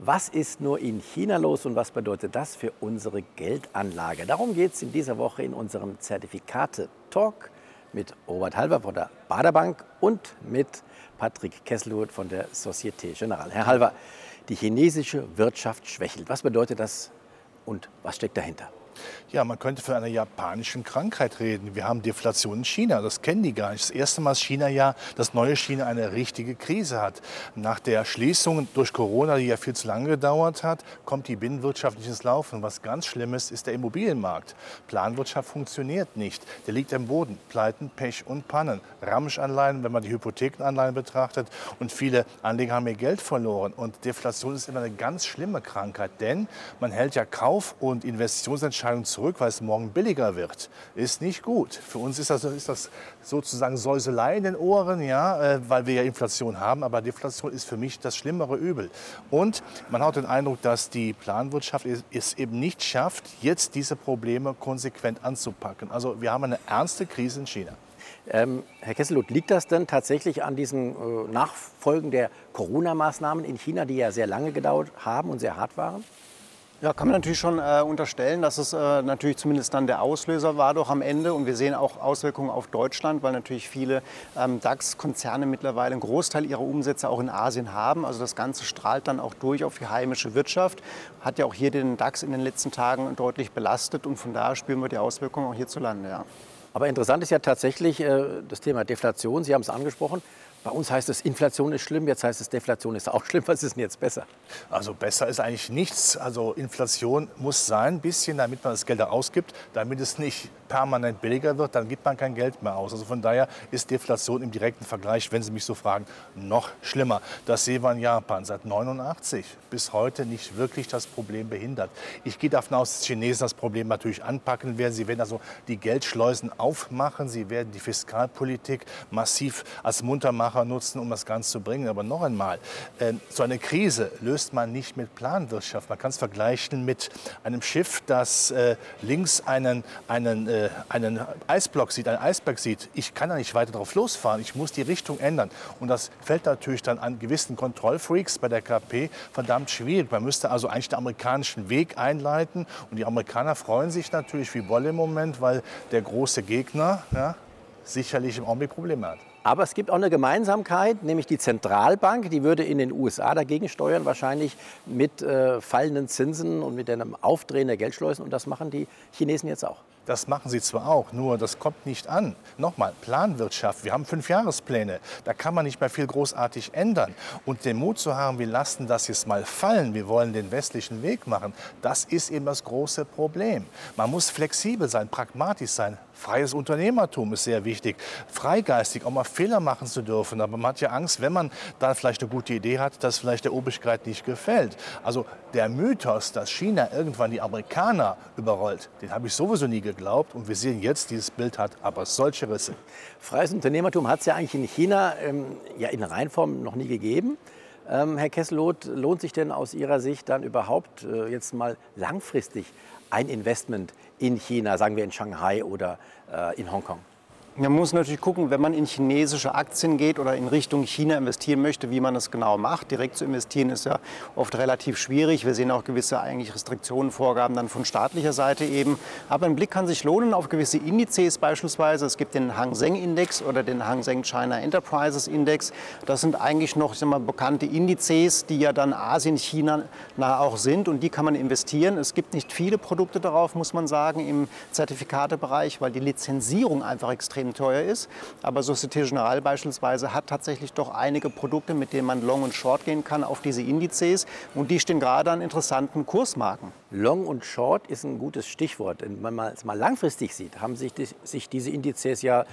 Was ist nur in China los und was bedeutet das für unsere Geldanlage? Darum geht es in dieser Woche in unserem Zertifikate-Talk mit Robert Halver von der Baderbank und mit Patrick Kesselhut von der Societe Generale. Herr Halver, die chinesische Wirtschaft schwächelt. Was bedeutet das und was steckt dahinter? Ja, man könnte von einer japanischen Krankheit reden. Wir haben Deflation in China. Das kennen die gar nicht. Das erste Mal, dass China ja, das neue China, eine richtige Krise hat. Nach der Schließung durch Corona, die ja viel zu lange gedauert hat, kommt die Binnenwirtschaft nicht ins Laufen. Was ganz schlimm ist, ist der Immobilienmarkt. Planwirtschaft funktioniert nicht. Der liegt am Boden. Pleiten, Pech und Pannen. Ramschanleihen, wenn man die Hypothekenanleihen betrachtet. Und viele Anleger haben ihr Geld verloren. Und Deflation ist immer eine ganz schlimme Krankheit. Denn man hält ja Kauf- und Investitionsentscheidungen Entscheidung zurück, weil es morgen billiger wird, ist nicht gut. Für uns ist das, ist das sozusagen Säuselei in den Ohren, ja, äh, weil wir ja Inflation haben. Aber Deflation ist für mich das schlimmere Übel. Und man hat den Eindruck, dass die Planwirtschaft es eben nicht schafft, jetzt diese Probleme konsequent anzupacken. Also wir haben eine ernste Krise in China. Ähm, Herr Kesselot, liegt das denn tatsächlich an diesen äh, Nachfolgen der Corona-Maßnahmen in China, die ja sehr lange gedauert haben und sehr hart waren? Ja, kann man natürlich schon äh, unterstellen, dass es äh, natürlich zumindest dann der Auslöser war doch am Ende. Und wir sehen auch Auswirkungen auf Deutschland, weil natürlich viele ähm, DAX-Konzerne mittlerweile einen Großteil ihrer Umsätze auch in Asien haben. Also das Ganze strahlt dann auch durch auf die heimische Wirtschaft. Hat ja auch hier den DAX in den letzten Tagen deutlich belastet. Und von daher spüren wir die Auswirkungen auch hierzulande. Ja. Aber interessant ist ja tatsächlich äh, das Thema Deflation. Sie haben es angesprochen. Bei uns heißt es, Inflation ist schlimm, jetzt heißt es, Deflation ist auch schlimm. Was ist denn jetzt besser? Also besser ist eigentlich nichts. Also Inflation muss sein, ein bisschen, damit man das Geld ausgibt, damit es nicht permanent billiger wird, dann gibt man kein Geld mehr aus. Also von daher ist Deflation im direkten Vergleich, wenn Sie mich so fragen, noch schlimmer. Das sehen wir in Japan seit 89 bis heute nicht wirklich das Problem behindert. Ich gehe davon aus, dass die Chinesen das Problem natürlich anpacken werden. Sie werden also die Geldschleusen aufmachen. Sie werden die Fiskalpolitik massiv als Muntermacher nutzen, um das Ganze zu bringen. Aber noch einmal, äh, so eine Krise löst man nicht mit Planwirtschaft. Man kann es vergleichen mit einem Schiff, das äh, links einen, einen äh, einen Eisblock sieht, einen Eisberg sieht, ich kann da nicht weiter drauf losfahren, ich muss die Richtung ändern. Und das fällt natürlich dann an gewissen Kontrollfreaks bei der KP verdammt schwierig. Man müsste also eigentlich den amerikanischen Weg einleiten. Und die Amerikaner freuen sich natürlich wie Bolle im Moment, weil der große Gegner ja, sicherlich im Augenblick Probleme hat. Aber es gibt auch eine Gemeinsamkeit, nämlich die Zentralbank, die würde in den USA dagegen steuern, wahrscheinlich mit äh, fallenden Zinsen und mit einem Aufdrehen der Geldschleusen. Und das machen die Chinesen jetzt auch. Das machen sie zwar auch, nur das kommt nicht an. Nochmal, Planwirtschaft, wir haben fünf Jahrespläne, da kann man nicht mehr viel großartig ändern. Und den Mut zu haben, wir lassen das jetzt mal fallen, wir wollen den westlichen Weg machen, das ist eben das große Problem. Man muss flexibel sein, pragmatisch sein. Freies Unternehmertum ist sehr wichtig. Freigeistig, auch mal Fehler machen zu dürfen. Aber man hat ja Angst, wenn man da vielleicht eine gute Idee hat, dass vielleicht der Obrigkeit nicht gefällt. Also der Mythos, dass China irgendwann die Amerikaner überrollt, den habe ich sowieso nie geglaubt. Und wir sehen jetzt, dieses Bild hat aber solche Risse. Freies Unternehmertum hat es ja eigentlich in China ähm, ja in Reinform noch nie gegeben. Ähm, Herr Kesselot, lohnt sich denn aus Ihrer Sicht dann überhaupt äh, jetzt mal langfristig ein Investment in China, sagen wir in Shanghai oder äh, in Hongkong? Man muss natürlich gucken, wenn man in chinesische Aktien geht oder in Richtung China investieren möchte, wie man das genau macht. Direkt zu investieren ist ja oft relativ schwierig. Wir sehen auch gewisse eigentlich Restriktionen, Vorgaben dann von staatlicher Seite eben. Aber ein Blick kann sich lohnen auf gewisse Indizes beispielsweise. Es gibt den Hang Seng Index oder den Hang Seng China Enterprises Index. Das sind eigentlich noch ich mal, bekannte Indizes, die ja dann Asien, China nah auch sind und die kann man investieren. Es gibt nicht viele Produkte darauf, muss man sagen, im Zertifikatebereich, weil die Lizenzierung einfach extrem extrem teuer ist. Aber Societe Generale beispielsweise hat tatsächlich doch einige Produkte, mit denen man Long und Short gehen kann auf diese Indizes. Und die stehen gerade an interessanten Kursmarken. Long und Short ist ein gutes Stichwort. Wenn man es mal langfristig sieht, haben sich, die, sich diese Indizes ja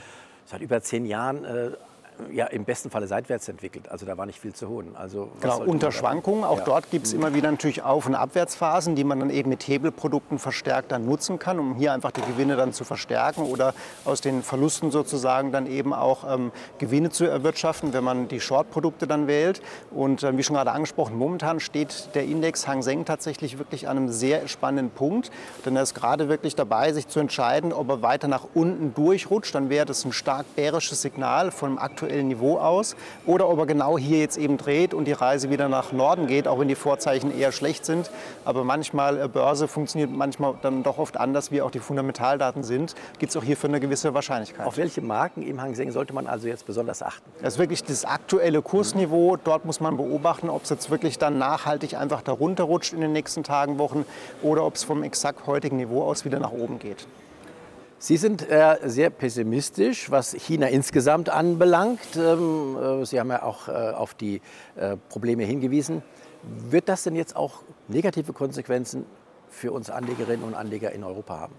seit über zehn Jahren äh, ja, im besten Falle seitwärts entwickelt. Also da war nicht viel zu holen. Also, genau, unter Schwankungen. Auch ja. dort gibt es immer wieder natürlich Auf- und Abwärtsphasen, die man dann eben mit Hebelprodukten verstärkt dann nutzen kann, um hier einfach die Gewinne dann zu verstärken oder aus den Verlusten sozusagen dann eben auch ähm, Gewinne zu erwirtschaften, wenn man die Short-Produkte dann wählt. Und äh, wie schon gerade angesprochen, momentan steht der Index Hang Seng tatsächlich wirklich an einem sehr spannenden Punkt. Denn er ist gerade wirklich dabei, sich zu entscheiden, ob er weiter nach unten durchrutscht. Dann wäre das ein stark bärisches Signal vom aktuellen aktuellen Niveau aus oder ob er genau hier jetzt eben dreht und die Reise wieder nach Norden geht, auch wenn die Vorzeichen eher schlecht sind. Aber manchmal, äh, Börse funktioniert manchmal dann doch oft anders, wie auch die Fundamentaldaten sind, gibt es auch hierfür eine gewisse Wahrscheinlichkeit. Auf welche Marken im Hang Seng sollte man also jetzt besonders achten? Das ist wirklich das aktuelle Kursniveau. Dort muss man beobachten, ob es jetzt wirklich dann nachhaltig einfach darunter rutscht in den nächsten Tagen, Wochen oder ob es vom exakt heutigen Niveau aus wieder nach oben geht. Sie sind äh, sehr pessimistisch, was China insgesamt anbelangt. Ähm, äh, Sie haben ja auch äh, auf die äh, Probleme hingewiesen. Wird das denn jetzt auch negative Konsequenzen für uns Anlegerinnen und Anleger in Europa haben?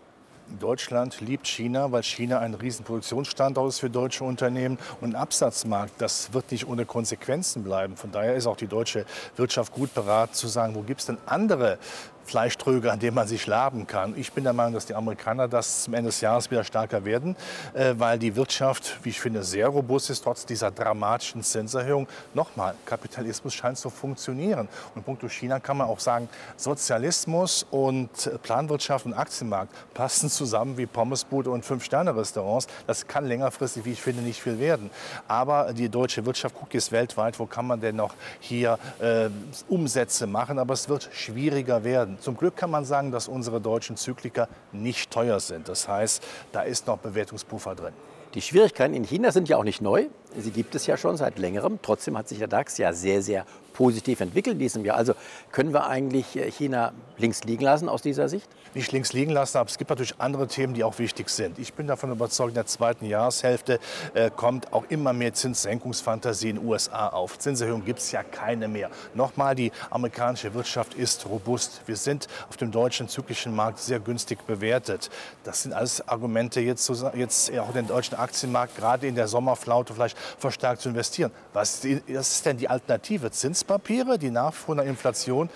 Deutschland liebt China, weil China ein Riesenproduktionsstandort ist für deutsche Unternehmen und ein Absatzmarkt. Das wird nicht ohne Konsequenzen bleiben. Von daher ist auch die deutsche Wirtschaft gut beraten zu sagen, wo gibt es denn andere Fleischtröge, an denen man sich laben kann. Ich bin der Meinung, dass die Amerikaner das zum Ende des Jahres wieder stärker werden, äh, weil die Wirtschaft, wie ich finde, sehr robust ist, trotz dieser dramatischen Zinserhöhung. Nochmal, Kapitalismus scheint zu funktionieren. Und in puncto China kann man auch sagen, Sozialismus und Planwirtschaft und Aktienmarkt passen zusammen wie Pommesbude und Fünf-Sterne-Restaurants. Das kann längerfristig, wie ich finde, nicht viel werden. Aber die deutsche Wirtschaft guckt jetzt weltweit, wo kann man denn noch hier äh, Umsätze machen. Aber es wird schwieriger werden. Zum Glück kann man sagen, dass unsere deutschen Zyklika nicht teuer sind. Das heißt, da ist noch Bewertungspuffer drin. Die Schwierigkeiten in China sind ja auch nicht neu. Sie gibt es ja schon seit längerem. Trotzdem hat sich der DAX ja sehr, sehr positiv entwickelt in diesem Jahr. Also können wir eigentlich äh, China links liegen lassen aus dieser Sicht? Nicht links liegen lassen, aber es gibt natürlich andere Themen, die auch wichtig sind. Ich bin davon überzeugt, in der zweiten Jahreshälfte äh, kommt auch immer mehr Zinssenkungsfantasie in den USA auf. Zinserhöhungen gibt es ja keine mehr. Nochmal, die amerikanische Wirtschaft ist robust. Wir sind auf dem deutschen zyklischen Markt sehr günstig bewertet. Das sind alles Argumente, jetzt, jetzt auch den deutschen Aktienmarkt, gerade in der Sommerflaute vielleicht verstärkt zu investieren. Was ist denn die Alternative? Zins Zinspapiere, die nach einer Inflation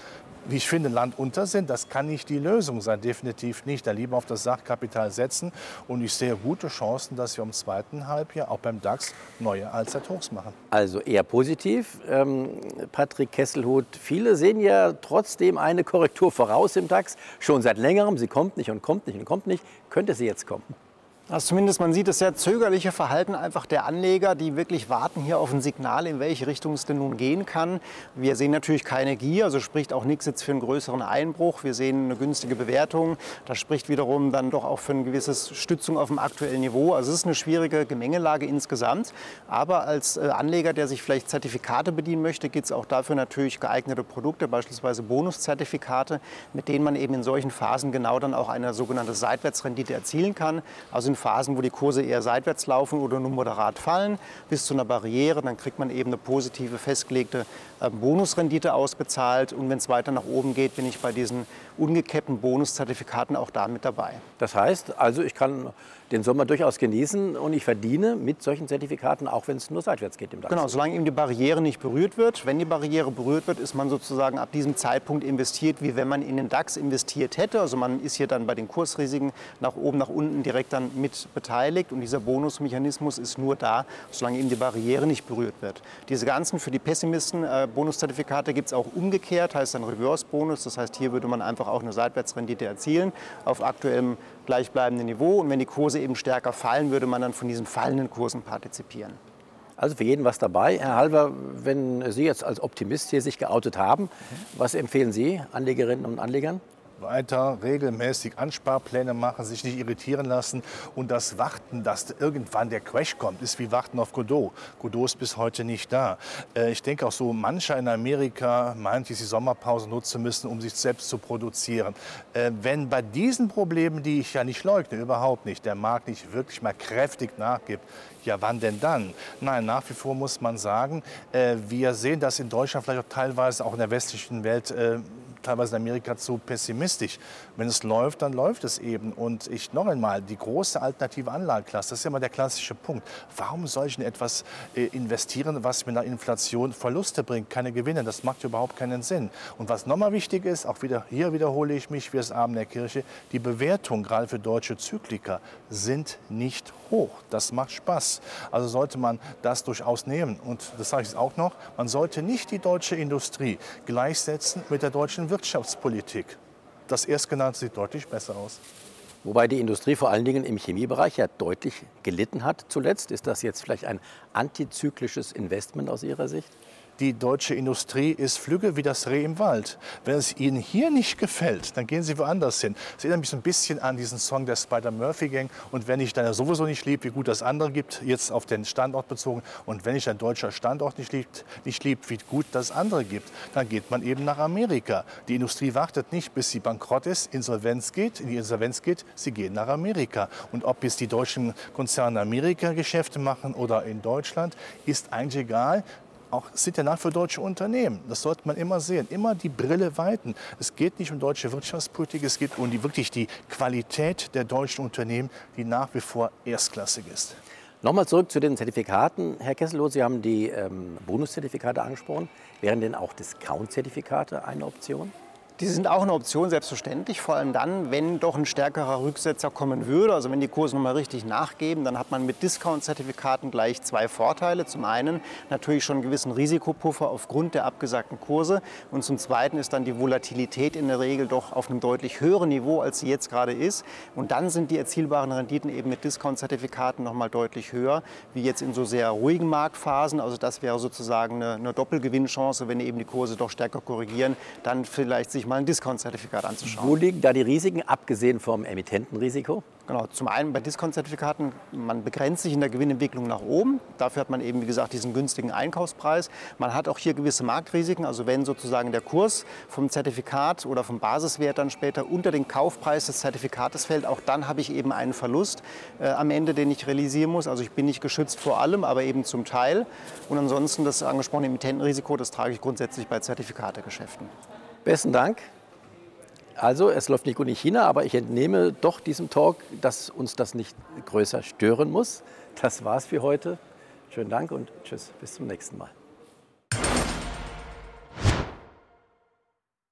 wie ich finde, landunter sind. Das kann nicht die Lösung sein, definitiv nicht. Da lieber auf das Sachkapital setzen. Und ich sehe gute Chancen, dass wir im zweiten Halbjahr auch beim DAX neue Allzeithochs machen. Also eher positiv. Ähm, Patrick Kesselhut, viele sehen ja trotzdem eine Korrektur voraus im DAX. Schon seit längerem. Sie kommt nicht und kommt nicht und kommt nicht. Könnte sie jetzt kommen? Also zumindest man sieht das sehr zögerliche Verhalten einfach der Anleger, die wirklich warten hier auf ein Signal, in welche Richtung es denn nun gehen kann. Wir sehen natürlich keine Gier, also spricht auch nichts jetzt für einen größeren Einbruch. Wir sehen eine günstige Bewertung. Das spricht wiederum dann doch auch für eine gewisse Stützung auf dem aktuellen Niveau. Also es ist eine schwierige Gemengelage insgesamt. Aber als äh, Anleger, der sich vielleicht Zertifikate bedienen möchte, gibt es auch dafür natürlich geeignete Produkte, beispielsweise Bonuszertifikate, mit denen man eben in solchen Phasen genau dann auch eine sogenannte Seitwärtsrendite erzielen kann. Also Phasen, wo die Kurse eher seitwärts laufen oder nur moderat fallen, bis zu einer Barriere. Dann kriegt man eben eine positive, festgelegte äh, Bonusrendite ausbezahlt. Und wenn es weiter nach oben geht, bin ich bei diesen ungekeppten Bonuszertifikaten auch da mit dabei. Das heißt, also ich kann den Sommer durchaus genießen und ich verdiene mit solchen Zertifikaten, auch wenn es nur seitwärts geht im DAX. Genau, solange eben die Barriere nicht berührt wird. Wenn die Barriere berührt wird, ist man sozusagen ab diesem Zeitpunkt investiert, wie wenn man in den DAX investiert hätte. Also man ist hier dann bei den Kursrisiken nach oben, nach unten direkt dann mit beteiligt und dieser Bonusmechanismus ist nur da, solange eben die Barriere nicht berührt wird. Diese ganzen für die Pessimisten äh, Bonuszertifikate gibt es auch umgekehrt, heißt dann Reverse-Bonus. Das heißt, hier würde man einfach auch eine Seitwärtsrendite erzielen auf aktuellem gleichbleibenden Niveau. Und wenn die Kurse eben stärker fallen, würde man dann von diesen fallenden Kursen partizipieren. Also für jeden was dabei. Herr Halver, wenn Sie jetzt als Optimist hier sich geoutet haben, was empfehlen Sie Anlegerinnen und Anlegern? Weiter regelmäßig Ansparpläne machen, sich nicht irritieren lassen und das Warten, dass irgendwann der Crash kommt, ist wie Warten auf Godot. Godot ist bis heute nicht da. Äh, ich denke auch so, mancher in Amerika meint, die Sommerpause nutzen müssen, um sich selbst zu produzieren. Äh, wenn bei diesen Problemen, die ich ja nicht leugne, überhaupt nicht, der Markt nicht wirklich mal kräftig nachgibt, ja, wann denn dann? Nein, nach wie vor muss man sagen, äh, wir sehen das in Deutschland, vielleicht auch teilweise auch in der westlichen Welt teilweise in Amerika zu pessimistisch. Wenn es läuft, dann läuft es eben. Und ich noch einmal, die große alternative Anlageklasse, das ist immer der klassische Punkt. Warum soll ich in etwas äh, investieren, was mit einer Inflation Verluste bringt, keine Gewinne? Das macht überhaupt keinen Sinn. Und was nochmal wichtig ist, auch wieder hier wiederhole ich mich wie das Abend der Kirche, die Bewertungen gerade für deutsche Zykliker sind nicht hoch. Das macht Spaß. Also sollte man das durchaus nehmen. Und das sage ich auch noch, man sollte nicht die deutsche Industrie gleichsetzen mit der deutschen Wirtschaftspolitik. Das Erstgenannte sieht deutlich besser aus. Wobei die Industrie vor allen Dingen im Chemiebereich ja deutlich gelitten hat zuletzt. Ist das jetzt vielleicht ein antizyklisches Investment aus Ihrer Sicht? Die deutsche Industrie ist flügge wie das Reh im Wald. Wenn es Ihnen hier nicht gefällt, dann gehen Sie woanders hin. Es erinnert mich so ein bisschen an diesen Song der Spider-Murphy-Gang. Und wenn ich dann sowieso nicht lieb, wie gut das andere gibt, jetzt auf den Standort bezogen. Und wenn ich ein deutscher Standort nicht liebt, nicht liebt, wie gut das andere gibt, dann geht man eben nach Amerika. Die Industrie wartet nicht, bis sie bankrott ist, Insolvenz geht, in die Insolvenz geht. Sie gehen nach Amerika. Und ob jetzt die deutschen Konzerne Amerika Geschäfte machen oder in Deutschland, ist eigentlich egal auch sind ja nach für deutsche Unternehmen. Das sollte man immer sehen. Immer die Brille weiten. Es geht nicht um deutsche Wirtschaftspolitik, es geht um die, wirklich die Qualität der deutschen Unternehmen, die nach wie vor erstklassig ist. Nochmal zurück zu den Zertifikaten. Herr Kesselot, Sie haben die ähm, Bonuszertifikate angesprochen. Wären denn auch Discount-Zertifikate eine Option? Die sind auch eine Option, selbstverständlich. Vor allem dann, wenn doch ein stärkerer Rücksetzer kommen würde. Also wenn die Kurse nochmal richtig nachgeben, dann hat man mit Discount-Zertifikaten gleich zwei Vorteile. Zum einen natürlich schon einen gewissen Risikopuffer aufgrund der abgesagten Kurse. Und zum zweiten ist dann die Volatilität in der Regel doch auf einem deutlich höheren Niveau, als sie jetzt gerade ist. Und dann sind die erzielbaren Renditen eben mit Discount-Zertifikaten nochmal deutlich höher, wie jetzt in so sehr ruhigen Marktphasen. Also das wäre sozusagen eine, eine Doppelgewinnchance, wenn eben die Kurse doch stärker korrigieren, dann vielleicht sich mal ein Discount-Zertifikat anzuschauen. Wo liegen da die Risiken, abgesehen vom Emittentenrisiko? Genau, zum einen bei Discount-Zertifikaten, man begrenzt sich in der Gewinnentwicklung nach oben. Dafür hat man eben, wie gesagt, diesen günstigen Einkaufspreis. Man hat auch hier gewisse Marktrisiken. Also wenn sozusagen der Kurs vom Zertifikat oder vom Basiswert dann später unter den Kaufpreis des Zertifikates fällt, auch dann habe ich eben einen Verlust äh, am Ende, den ich realisieren muss. Also ich bin nicht geschützt vor allem, aber eben zum Teil. Und ansonsten das angesprochene Emittentenrisiko, das trage ich grundsätzlich bei Zertifikategeschäften. Besten Dank. Also, es läuft nicht gut in China, aber ich entnehme doch diesem Talk, dass uns das nicht größer stören muss. Das war's für heute. Schönen Dank und tschüss, bis zum nächsten Mal.